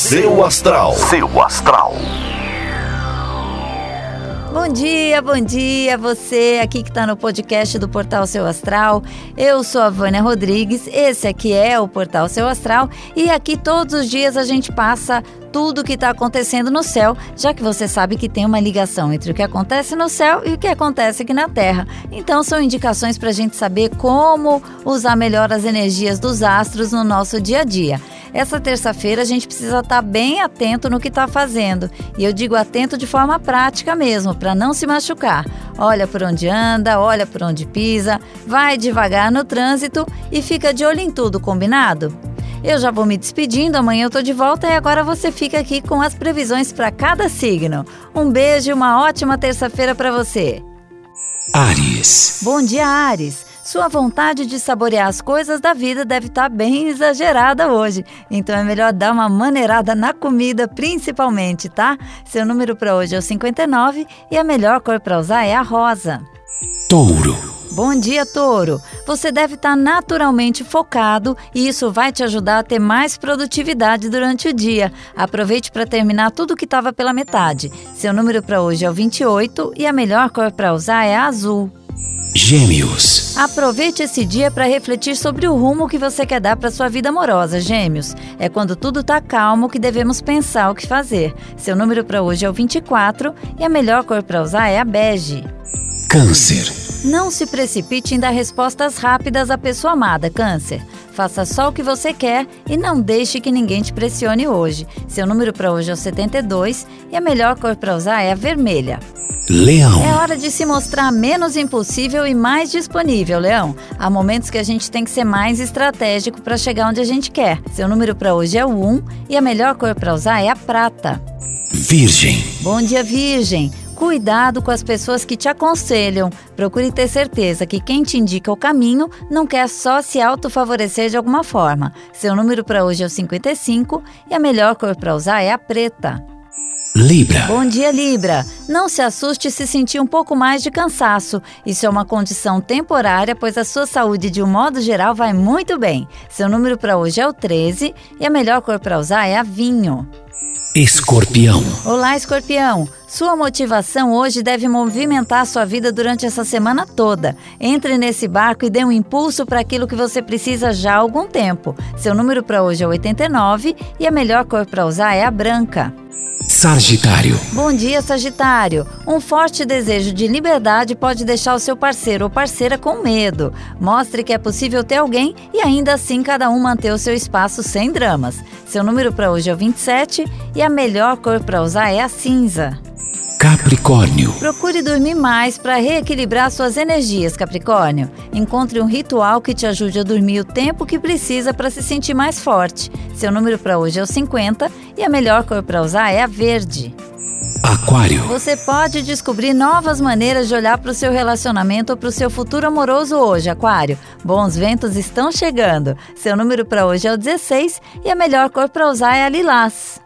Seu Astral. Seu Astral. Bom dia, bom dia, você aqui que está no podcast do Portal Seu Astral. Eu sou a Vânia Rodrigues, esse aqui é o Portal Seu Astral e aqui todos os dias a gente passa tudo o que está acontecendo no céu, já que você sabe que tem uma ligação entre o que acontece no céu e o que acontece aqui na Terra. Então, são indicações para a gente saber como usar melhor as energias dos astros no nosso dia a dia. Essa terça-feira a gente precisa estar tá bem atento no que está fazendo. E eu digo atento de forma prática mesmo, para não se machucar. Olha por onde anda, olha por onde pisa, vai devagar no trânsito e fica de olho em tudo, combinado? Eu já vou me despedindo, amanhã eu tô de volta e agora você fica aqui com as previsões para cada signo. Um beijo e uma ótima terça-feira para você. Ares. Bom dia, Ares. Sua vontade de saborear as coisas da vida deve estar tá bem exagerada hoje. Então é melhor dar uma maneirada na comida, principalmente, tá? Seu número para hoje é o 59 e a melhor cor para usar é a rosa. Touro. Bom dia, Touro. Você deve estar tá naturalmente focado e isso vai te ajudar a ter mais produtividade durante o dia. Aproveite para terminar tudo que estava pela metade. Seu número para hoje é o 28 e a melhor cor para usar é a azul. Gêmeos. Aproveite esse dia para refletir sobre o rumo que você quer dar para sua vida amorosa, Gêmeos. É quando tudo está calmo que devemos pensar o que fazer. Seu número para hoje é o 24 e a melhor cor para usar é a bege. Câncer. Não se precipite em dar respostas rápidas à pessoa amada, Câncer. Faça só o que você quer e não deixe que ninguém te pressione hoje. Seu número para hoje é o 72 e a melhor cor para usar é a vermelha. Leão. É hora de se mostrar menos impulsível e mais disponível, Leão. Há momentos que a gente tem que ser mais estratégico para chegar onde a gente quer. Seu número para hoje é o 1 e a melhor cor para usar é a prata. Virgem. Bom dia, Virgem. Cuidado com as pessoas que te aconselham. Procure ter certeza que quem te indica o caminho não quer só se autofavorecer de alguma forma. Seu número para hoje é o 55 e a melhor cor para usar é a preta. Libra. Bom dia, Libra. Não se assuste se sentir um pouco mais de cansaço. Isso é uma condição temporária, pois a sua saúde, de um modo geral, vai muito bem. Seu número para hoje é o 13 e a melhor cor para usar é a vinho. Escorpião. Olá, Escorpião. Sua motivação hoje deve movimentar sua vida durante essa semana toda. Entre nesse barco e dê um impulso para aquilo que você precisa já há algum tempo. Seu número para hoje é 89 e a melhor cor para usar é a branca. Sagitário. Bom dia, Sagitário. Um forte desejo de liberdade pode deixar o seu parceiro ou parceira com medo. Mostre que é possível ter alguém e ainda assim cada um manter o seu espaço sem dramas. Seu número para hoje é o 27 e a melhor cor para usar é a cinza. Capricórnio. Procure dormir mais para reequilibrar suas energias, Capricórnio. Encontre um ritual que te ajude a dormir o tempo que precisa para se sentir mais forte. Seu número para hoje é o 50 e a melhor cor para usar é a verde. Aquário. Você pode descobrir novas maneiras de olhar para o seu relacionamento ou para o seu futuro amoroso hoje, Aquário. Bons ventos estão chegando. Seu número para hoje é o 16 e a melhor cor para usar é a lilás.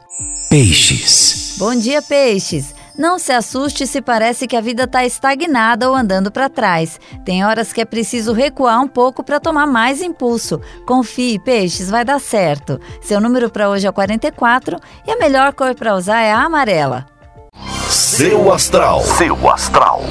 Peixes. Bom dia, peixes. Não se assuste se parece que a vida está estagnada ou andando para trás. Tem horas que é preciso recuar um pouco para tomar mais impulso. Confie, peixes, vai dar certo. Seu número para hoje é 44 e a melhor cor para usar é a amarela. Seu astral. Seu astral.